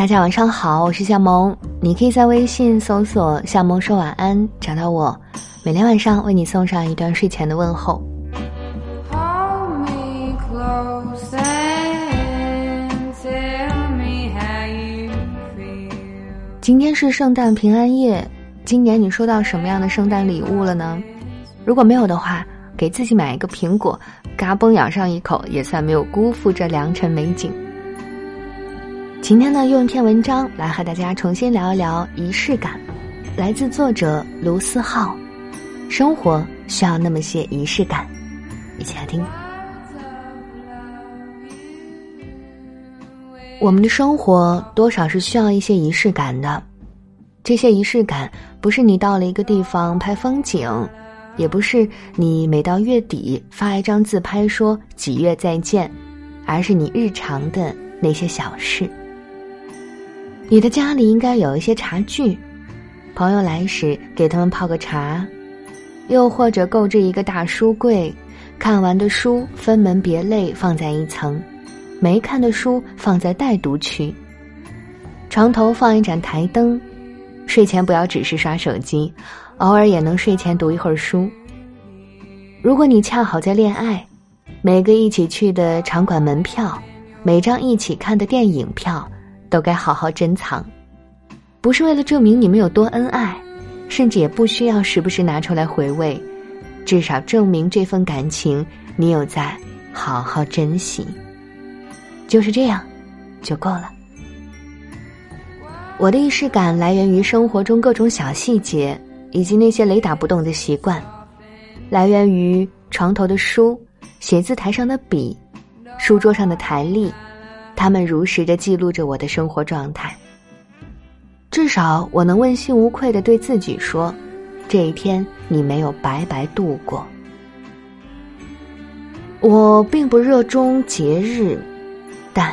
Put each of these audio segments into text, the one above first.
大家晚上好，我是夏萌，你可以在微信搜索“夏萌说晚安”找到我，每天晚上为你送上一段睡前的问候。今天是圣诞平安夜，今年你收到什么样的圣诞礼物了呢？如果没有的话，给自己买一个苹果，嘎嘣咬上一口，也算没有辜负这良辰美景。今天呢，用一篇文章来和大家重新聊一聊仪式感，来自作者卢思浩。生活需要那么些仪式感，一起来听。我们的生活多少是需要一些仪式感的，这些仪式感不是你到了一个地方拍风景，也不是你每到月底发一张自拍说几月再见，而是你日常的那些小事。你的家里应该有一些茶具，朋友来时给他们泡个茶，又或者购置一个大书柜，看完的书分门别类放在一层，没看的书放在待读区。床头放一盏台灯，睡前不要只是刷手机，偶尔也能睡前读一会儿书。如果你恰好在恋爱，每个一起去的场馆门票，每张一起看的电影票。都该好好珍藏，不是为了证明你们有多恩爱，甚至也不需要时不时拿出来回味，至少证明这份感情你有在好好珍惜。就是这样，就够了。我的仪式感来源于生活中各种小细节，以及那些雷打不动的习惯，来源于床头的书、写字台上的笔、书桌上的台历。他们如实的记录着我的生活状态。至少我能问心无愧的对自己说：“这一天你没有白白度过。”我并不热衷节日，但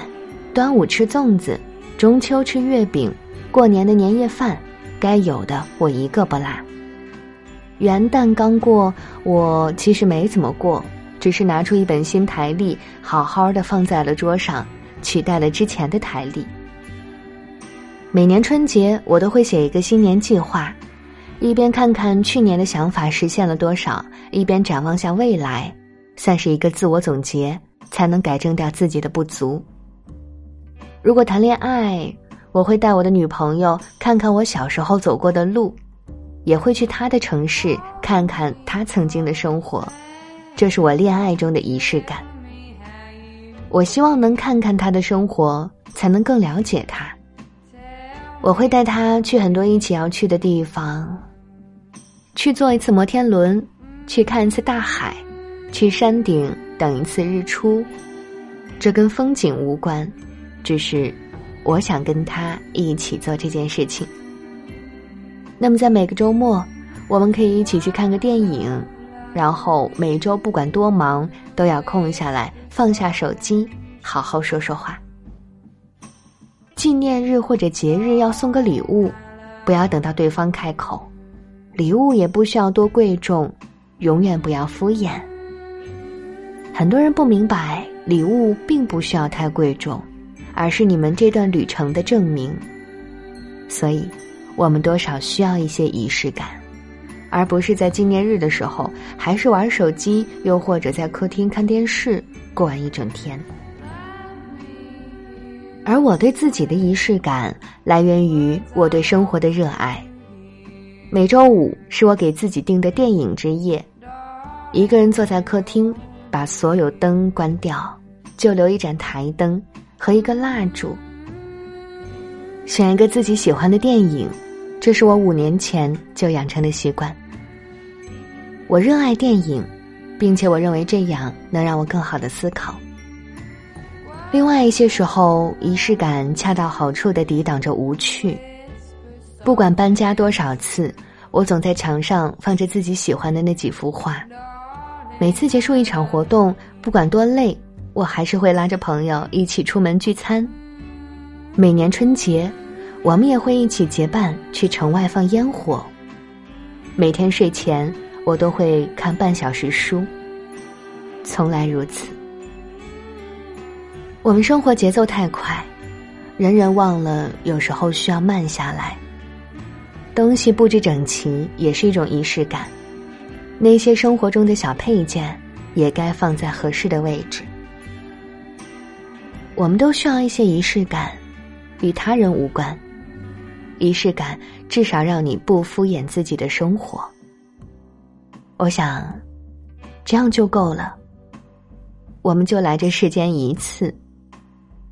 端午吃粽子，中秋吃月饼，过年的年夜饭，该有的我一个不落。元旦刚过，我其实没怎么过，只是拿出一本新台历，好好的放在了桌上。取代了之前的台历。每年春节，我都会写一个新年计划，一边看看去年的想法实现了多少，一边展望下未来，算是一个自我总结，才能改正掉自己的不足。如果谈恋爱，我会带我的女朋友看看我小时候走过的路，也会去她的城市看看她曾经的生活，这是我恋爱中的仪式感。我希望能看看他的生活，才能更了解他。我会带他去很多一起要去的地方，去坐一次摩天轮，去看一次大海，去山顶等一次日出。这跟风景无关，只是我想跟他一起做这件事情。那么，在每个周末，我们可以一起去看个电影。然后每周不管多忙，都要空下来，放下手机，好好说说话。纪念日或者节日要送个礼物，不要等到对方开口，礼物也不需要多贵重，永远不要敷衍。很多人不明白，礼物并不需要太贵重，而是你们这段旅程的证明。所以，我们多少需要一些仪式感。而不是在纪念日的时候，还是玩手机，又或者在客厅看电视，过完一整天。而我对自己的仪式感来源于我对生活的热爱。每周五是我给自己定的电影之夜，一个人坐在客厅，把所有灯关掉，就留一盏台灯和一个蜡烛，选一个自己喜欢的电影。这是我五年前就养成的习惯。我热爱电影，并且我认为这样能让我更好的思考。另外一些时候，仪式感恰到好处的抵挡着无趣。不管搬家多少次，我总在墙上放着自己喜欢的那几幅画。每次结束一场活动，不管多累，我还是会拉着朋友一起出门聚餐。每年春节。我们也会一起结伴去城外放烟火。每天睡前，我都会看半小时书。从来如此。我们生活节奏太快，人人忘了有时候需要慢下来。东西布置整齐也是一种仪式感，那些生活中的小配件也该放在合适的位置。我们都需要一些仪式感，与他人无关。仪式感至少让你不敷衍自己的生活。我想，这样就够了。我们就来这世间一次，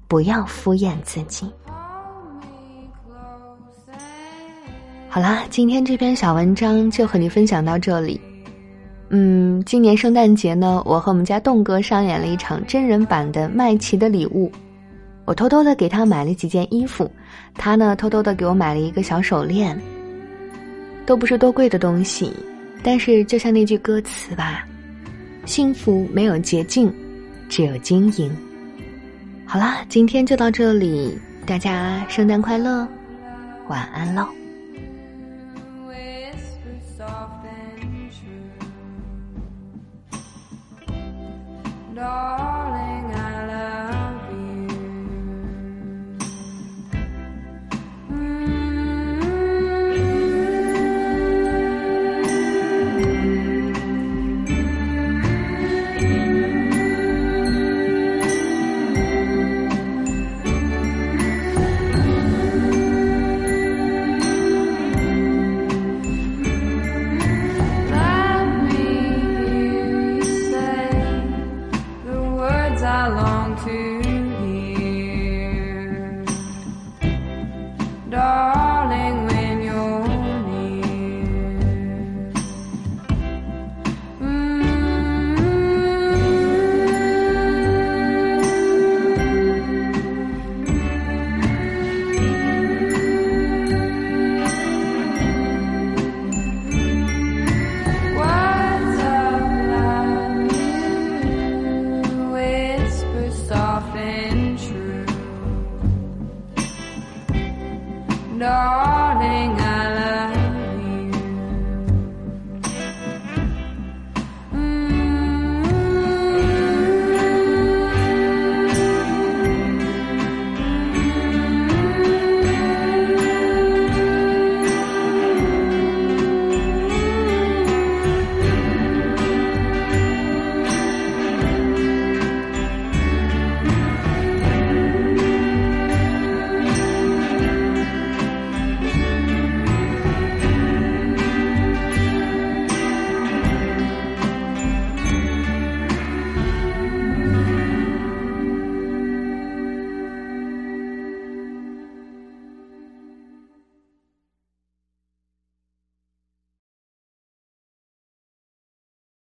不要敷衍自己。好啦，今天这篇小文章就和你分享到这里。嗯，今年圣诞节呢，我和我们家栋哥上演了一场真人版的麦琪的礼物。我偷偷的给他买了几件衣服，他呢偷偷的给我买了一个小手链。都不是多贵的东西，但是就像那句歌词吧，幸福没有捷径，只有经营。好啦，今天就到这里，大家圣诞快乐，晚安喽。No.